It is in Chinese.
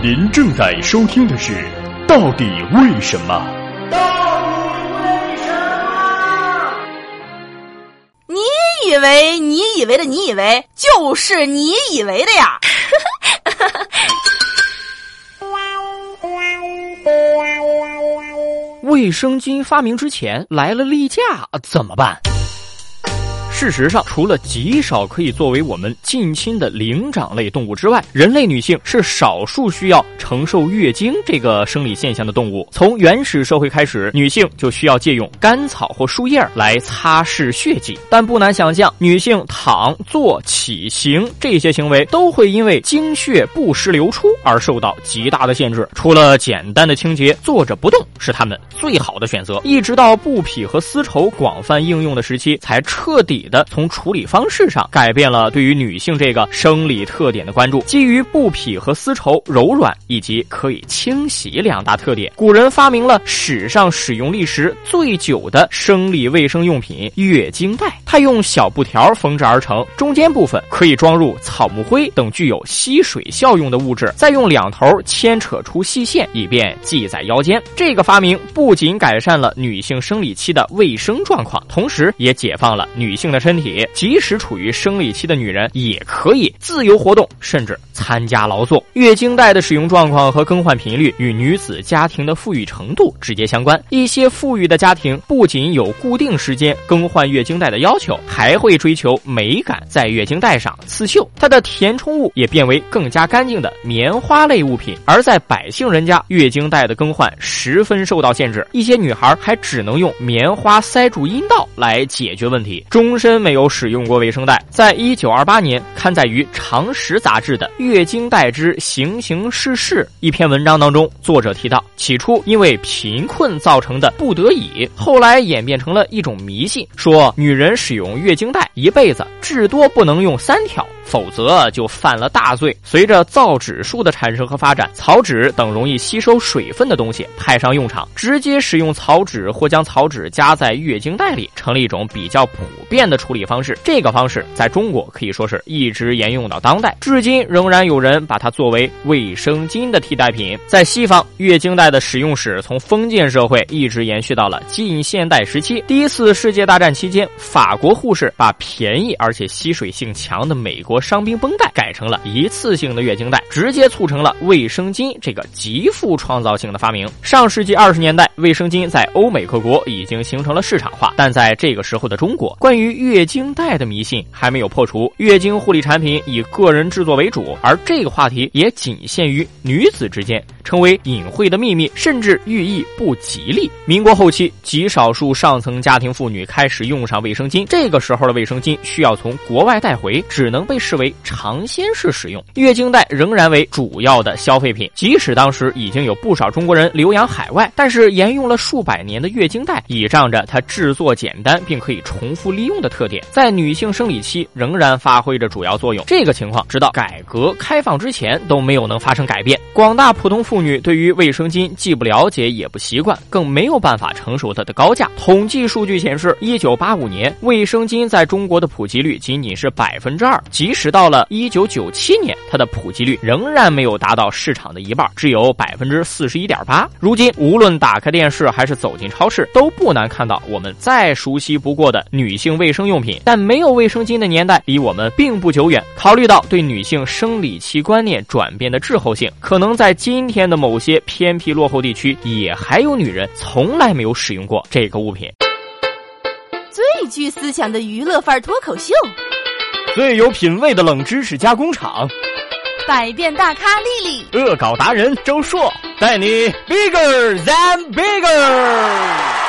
您正在收听的是《到底为什么》。到底为什么？你以为你以为的你以为就是你以为的呀？卫生巾发明之前来了例假怎么办？事实上，除了极少可以作为我们近亲的灵长类动物之外，人类女性是少数需要承受月经这个生理现象的动物。从原始社会开始，女性就需要借用干草或树叶来擦拭血迹。但不难想象，女性躺、坐、起、行这些行为都会因为经血不时流出而受到极大的限制。除了简单的清洁，坐着不动是她们最好的选择。一直到布匹和丝绸广泛应用的时期，才彻底。的从处理方式上改变了对于女性这个生理特点的关注。基于布匹和丝绸柔软以及可以清洗两大特点，古人发明了史上使用历时最久的生理卫生用品——月经带。它用小布条缝制而成，中间部分可以装入草木灰等具有吸水效用的物质，再用两头牵扯出细线，以便系在腰间。这个发明不仅改善了女性生理期的卫生状况，同时也解放了女性的。身体即使处于生理期的女人也可以自由活动，甚至参加劳作。月经带的使用状况和更换频率与女子家庭的富裕程度直接相关。一些富裕的家庭不仅有固定时间更换月经带的要求，还会追求美感，在月经带上刺绣。它的填充物也变为更加干净的棉花类物品。而在百姓人家，月经带的更换十分受到限制，一些女孩还只能用棉花塞住阴道来解决问题，终身。没有使用过卫生带。在一九二八年刊载于《常识》杂志的《月经带之形形世事》一篇文章当中，作者提到，起初因为贫困造成的不得已，后来演变成了一种迷信，说女人使用月经带一辈子至多不能用三条。否则就犯了大罪。随着造纸术的产生和发展，草纸等容易吸收水分的东西派上用场，直接使用草纸或将草纸夹在月经带里，成了一种比较普遍的处理方式。这个方式在中国可以说是一直沿用到当代，至今仍然有人把它作为卫生巾的替代品。在西方，月经带的使用史从封建社会一直延续到了近现代时期。第一次世界大战期间，法国护士把便宜而且吸水性强的美国。伤兵绷带改成了一次性的月经带，直接促成了卫生巾这个极富创造性的发明。上世纪二十年代，卫生巾在欧美各国已经形成了市场化，但在这个时候的中国，关于月经带的迷信还没有破除。月经护理产品以个人制作为主，而这个话题也仅限于女子之间。成为隐晦的秘密，甚至寓意不吉利。民国后期，极少数上层家庭妇女开始用上卫生巾，这个时候的卫生巾需要从国外带回，只能被视为尝鲜式使用。月经带仍然为主要的消费品，即使当时已经有不少中国人留洋海外，但是沿用了数百年的月经带，倚仗着它制作简单并可以重复利用的特点，在女性生理期仍然发挥着主要作用。这个情况直到改革开放之前都没有能发生改变。广大普通妇。女对于卫生巾既不了解也不习惯，更没有办法承受它的高价。统计数据显示，一九八五年卫生巾在中国的普及率仅仅是百分之二，即即使到了一九九七年，它的普及率仍然没有达到市场的一半，只有百分之四十一点八。如今，无论打开电视还是走进超市，都不难看到我们再熟悉不过的女性卫生用品。但没有卫生巾的年代离我们并不久远。考虑到对女性生理期观念转变的滞后性，可能在今天。的某些偏僻落后地区，也还有女人从来没有使用过这个物品。最具思想的娱乐范儿脱口秀，最有品味的冷知识加工厂，百变大咖丽丽，恶搞达人周硕，带你 bigger than bigger。